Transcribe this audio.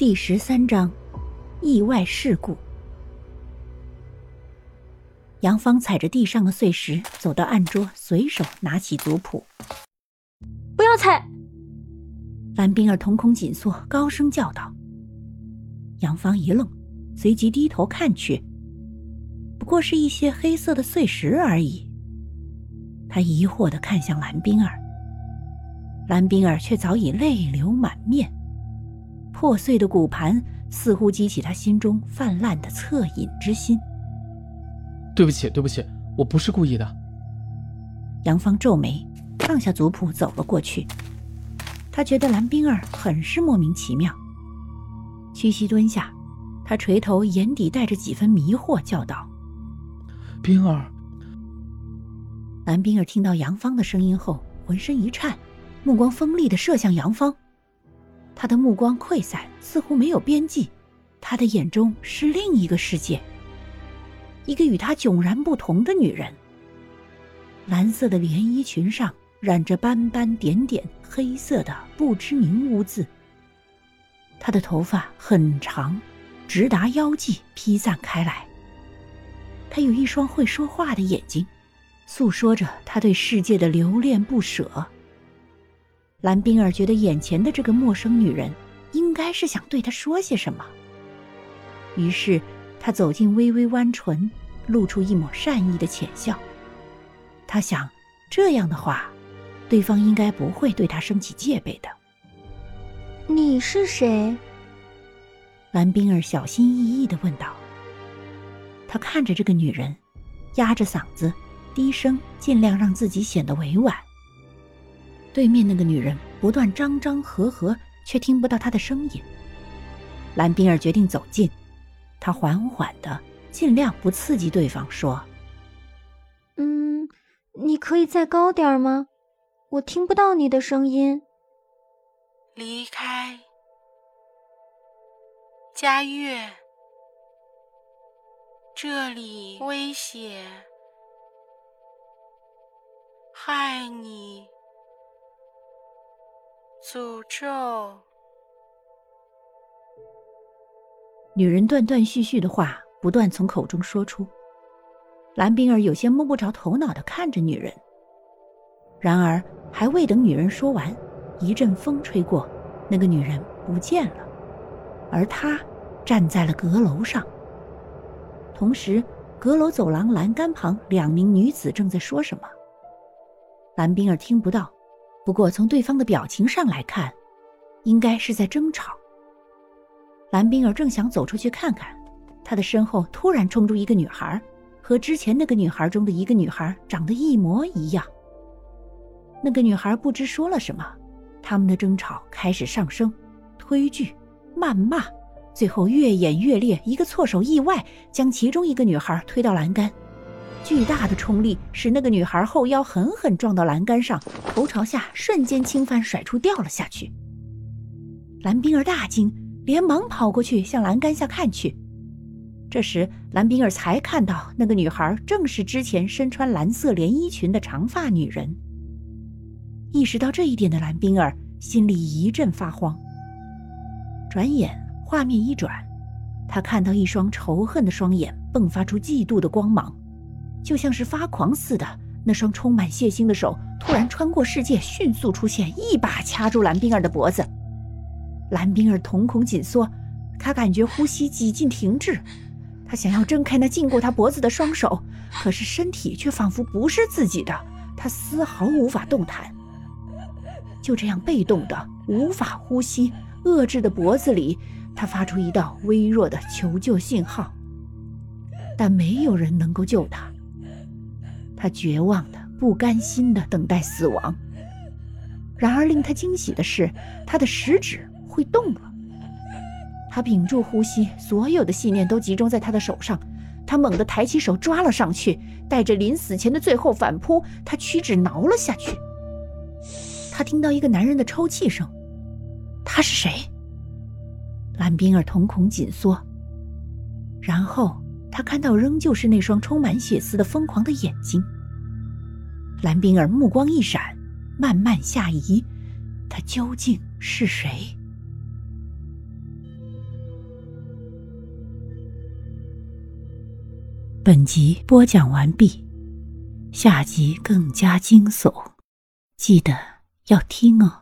第十三章，意外事故。杨芳踩着地上的碎石走到案桌，随手拿起族谱。不要踩！蓝冰儿瞳孔紧缩，高声叫道。杨芳一愣，随即低头看去，不过是一些黑色的碎石而已。他疑惑的看向蓝冰儿，蓝冰儿却早已泪流满面。破碎的骨盘似乎激起他心中泛滥的恻隐之心。对不起，对不起，我不是故意的。杨芳皱眉，放下族谱，走了过去。他觉得蓝冰儿很是莫名其妙。屈膝蹲下，他垂头，眼底带着几分迷惑，叫道：“冰儿。”蓝冰儿听到杨芳的声音后，浑身一颤，目光锋利的射向杨芳。他的目光溃散，似乎没有边际。他的眼中是另一个世界，一个与他迥然不同的女人。蓝色的连衣裙上染着斑斑点点黑色的不知名污渍。她的头发很长，直达腰际，披散开来。她有一双会说话的眼睛，诉说着她对世界的留恋不舍。蓝冰儿觉得眼前的这个陌生女人，应该是想对她说些什么。于是，她走近，微微弯唇，露出一抹善意的浅笑。她想，这样的话，对方应该不会对她升起戒备的。你是谁？蓝冰儿小心翼翼的问道。她看着这个女人，压着嗓子，低声，尽量让自己显得委婉。对面那个女人不断张张合合，却听不到她的声音。蓝冰儿决定走近，她缓缓的，尽量不刺激对方，说：“嗯，你可以再高点吗？我听不到你的声音。”离开，佳悦，这里危险，害你。诅咒！女人断断续续的话不断从口中说出，蓝冰儿有些摸不着头脑的看着女人。然而，还未等女人说完，一阵风吹过，那个女人不见了，而她站在了阁楼上。同时，阁楼走廊栏杆旁，两名女子正在说什么，蓝冰儿听不到。不过，从对方的表情上来看，应该是在争吵。蓝冰儿正想走出去看看，她的身后突然冲出一个女孩，和之前那个女孩中的一个女孩长得一模一样。那个女孩不知说了什么，他们的争吵开始上升，推拒、谩骂，最后越演越烈，一个措手意外将其中一个女孩推到栏杆。巨大的冲力使那个女孩后腰狠狠撞到栏杆上，头朝下，瞬间轻翻甩出，掉了下去。蓝冰儿大惊，连忙跑过去向栏杆下看去。这时，蓝冰儿才看到那个女孩正是之前身穿蓝色连衣裙的长发女人。意识到这一点的蓝冰儿心里一阵发慌。转眼，画面一转，她看到一双仇恨的双眼迸发出嫉妒的光芒。就像是发狂似的，那双充满血腥的手突然穿过世界，迅速出现，一把掐住蓝冰儿的脖子。蓝冰儿瞳孔紧缩，她感觉呼吸几近停滞。她想要挣开那禁过她脖子的双手，可是身体却仿佛不是自己的，她丝毫无法动弹。就这样被动的、无法呼吸、遏制的脖子里，她发出一道微弱的求救信号，但没有人能够救她。他绝望的、不甘心的等待死亡。然而，令他惊喜的是，他的食指会动了。他屏住呼吸，所有的信念都集中在他的手上。他猛地抬起手抓了上去，带着临死前的最后反扑，他屈指挠了下去。他听到一个男人的抽泣声。他是谁？蓝冰儿瞳孔紧缩。然后。他看到仍旧是那双充满血丝的疯狂的眼睛。蓝冰儿目光一闪慢慢下移他究竟是谁？本集播讲完毕下集更加惊悚记得要听哦。